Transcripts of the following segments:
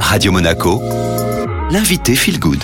Radio Monaco, l'invité Feel Good.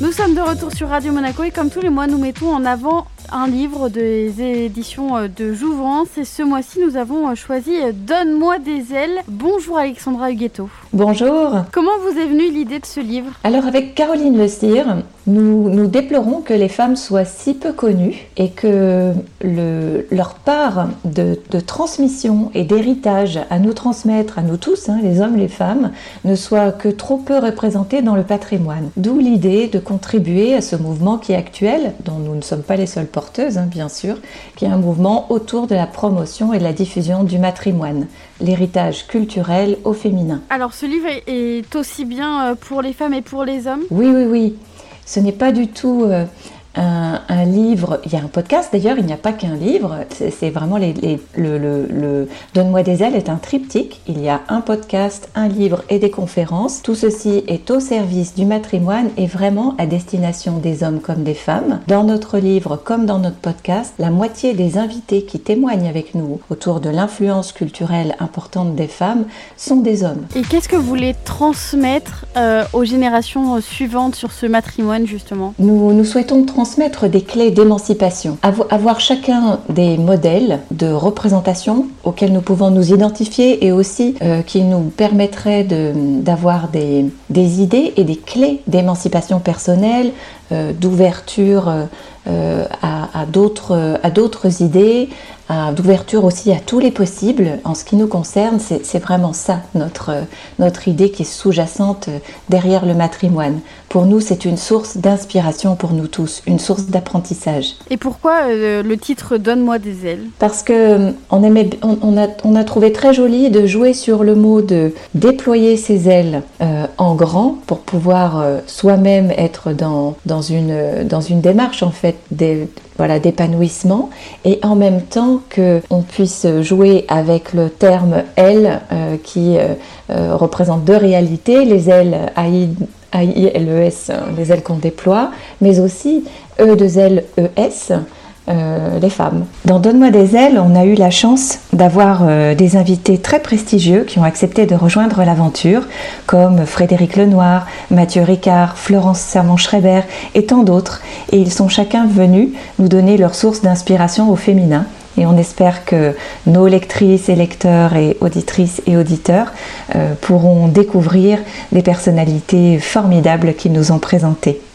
Nous sommes de retour sur Radio Monaco et comme tous les mois, nous mettons en avant un livre des éditions euh, de Jouvence. Et ce mois-ci, nous avons euh, choisi euh, Donne-moi des ailes. Bonjour Alexandra Huguetto. Bonjour. Comment vous est venue l'idée de ce livre? Alors avec Caroline Le Cire, nous, nous déplorons que les femmes soient si peu connues et que le, leur part de, de transmission et d'héritage à nous transmettre, à nous tous, hein, les hommes, les femmes, ne soit que trop peu représentée dans le patrimoine. D'où l'idée de contribuer à ce mouvement qui est actuel, dont nous ne sommes pas les seules porteuses, hein, bien sûr, qui est un mouvement autour de la promotion et de la diffusion du matrimoine, l'héritage culturel au féminin. Alors ce livre est aussi bien euh, pour les femmes et pour les hommes? Oui, oui, oui. Ce n'est pas du tout euh, un, un, livre, il y a un podcast d'ailleurs, il n'y a pas qu'un livre, c'est vraiment les, les, le, le, le Donne-moi des ailes est un triptyque, il y a un podcast, un livre et des conférences. Tout ceci est au service du matrimoine et vraiment à destination des hommes comme des femmes. Dans notre livre comme dans notre podcast, la moitié des invités qui témoignent avec nous autour de l'influence culturelle importante des femmes sont des hommes. Et qu'est-ce que vous voulez transmettre euh, aux générations suivantes sur ce matrimoine justement? Nous, nous souhaitons transmettre des clés d'émancipation, avoir chacun des modèles de représentation auxquels nous pouvons nous identifier et aussi euh, qui nous permettraient d'avoir de, des, des, idées et des clés d'émancipation personnelle, d'ouverture euh, à, à d'autres idées, d'ouverture aussi à tous les possibles. En ce qui nous concerne, c'est vraiment ça notre, notre idée qui est sous-jacente derrière le matrimoine. Pour nous, c'est une source d'inspiration pour nous tous, une source d'apprentissage. Et pourquoi euh, le titre Donne-moi des ailes Parce que on, aimait, on, on, a, on, a, trouvé très joli de jouer sur le mot de déployer ses ailes euh, en grand pour pouvoir euh, soi-même être dans, dans, une, dans une démarche en fait voilà, d'épanouissement. Et en même temps que on puisse jouer avec le terme aile euh, qui euh, euh, représente deux réalités, les ailes A-I-L-E-S, les ailes qu'on déploie, mais aussi E-2-L-E-S, euh, les femmes. Dans Donne-moi des ailes, on a eu la chance d'avoir euh, des invités très prestigieux qui ont accepté de rejoindre l'aventure, comme Frédéric Lenoir, Mathieu Ricard, Florence Sermon-Schreiber et tant d'autres. Et ils sont chacun venus nous donner leur source d'inspiration au féminin. Et on espère que nos lectrices et lecteurs et auditrices et auditeurs euh, pourront découvrir des personnalités formidables qu'ils nous ont présentées.